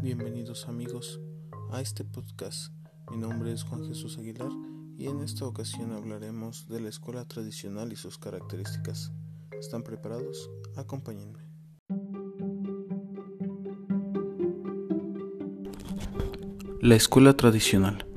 Bienvenidos amigos a este podcast. Mi nombre es Juan Jesús Aguilar y en esta ocasión hablaremos de la escuela tradicional y sus características. ¿Están preparados? Acompáñenme. La escuela tradicional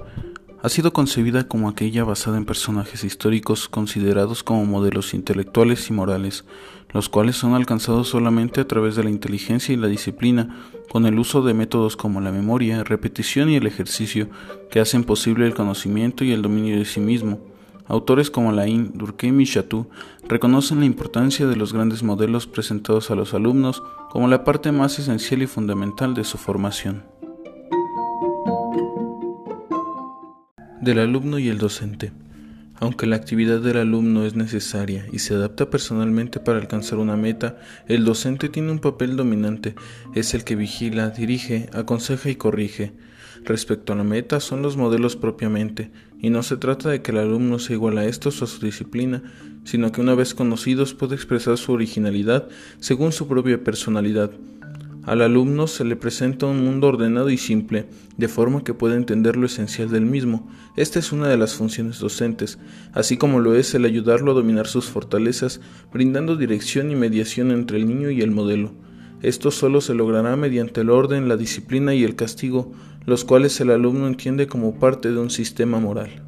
ha sido concebida como aquella basada en personajes históricos considerados como modelos intelectuales y morales, los cuales son alcanzados solamente a través de la inteligencia y la disciplina, con el uso de métodos como la memoria, repetición y el ejercicio, que hacen posible el conocimiento y el dominio de sí mismo. Autores como Lain, Durkheim y Chatou reconocen la importancia de los grandes modelos presentados a los alumnos como la parte más esencial y fundamental de su formación. Del alumno y el docente. Aunque la actividad del alumno es necesaria y se adapta personalmente para alcanzar una meta, el docente tiene un papel dominante, es el que vigila, dirige, aconseja y corrige. Respecto a la meta son los modelos propiamente, y no se trata de que el alumno sea igual a estos o a su disciplina, sino que una vez conocidos puede expresar su originalidad según su propia personalidad. Al alumno se le presenta un mundo ordenado y simple, de forma que pueda entender lo esencial del mismo. Esta es una de las funciones docentes, así como lo es el ayudarlo a dominar sus fortalezas, brindando dirección y mediación entre el niño y el modelo. Esto solo se logrará mediante el orden, la disciplina y el castigo, los cuales el alumno entiende como parte de un sistema moral.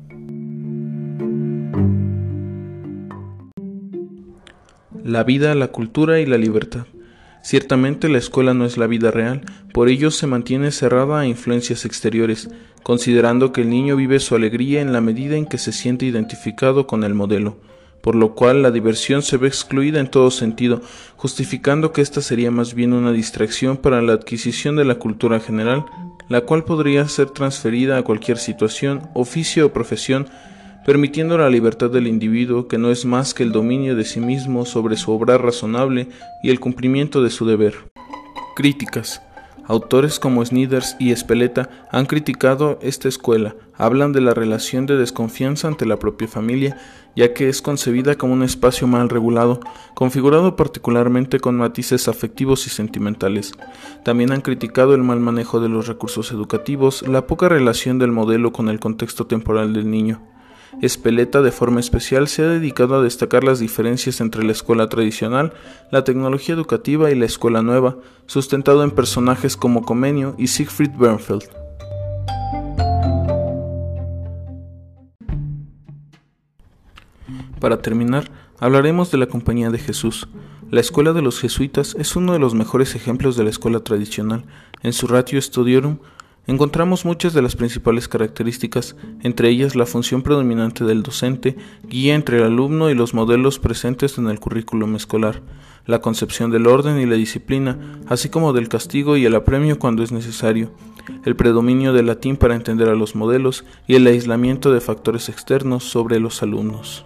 La vida, la cultura y la libertad. Ciertamente la escuela no es la vida real, por ello se mantiene cerrada a influencias exteriores, considerando que el niño vive su alegría en la medida en que se siente identificado con el modelo, por lo cual la diversión se ve excluida en todo sentido, justificando que esta sería más bien una distracción para la adquisición de la cultura general, la cual podría ser transferida a cualquier situación, oficio o profesión permitiendo la libertad del individuo que no es más que el dominio de sí mismo sobre su obra razonable y el cumplimiento de su deber. Críticas. Autores como Sniders y Espeleta han criticado esta escuela, hablan de la relación de desconfianza ante la propia familia, ya que es concebida como un espacio mal regulado, configurado particularmente con matices afectivos y sentimentales. También han criticado el mal manejo de los recursos educativos, la poca relación del modelo con el contexto temporal del niño. Espeleta de forma especial se ha dedicado a destacar las diferencias entre la escuela tradicional, la tecnología educativa y la escuela nueva, sustentado en personajes como Comenio y Siegfried Bernfeld. Para terminar, hablaremos de la Compañía de Jesús. La escuela de los jesuitas es uno de los mejores ejemplos de la escuela tradicional. En su Ratio Studiorum Encontramos muchas de las principales características, entre ellas la función predominante del docente, guía entre el alumno y los modelos presentes en el currículum escolar, la concepción del orden y la disciplina, así como del castigo y el apremio cuando es necesario, el predominio del latín para entender a los modelos y el aislamiento de factores externos sobre los alumnos.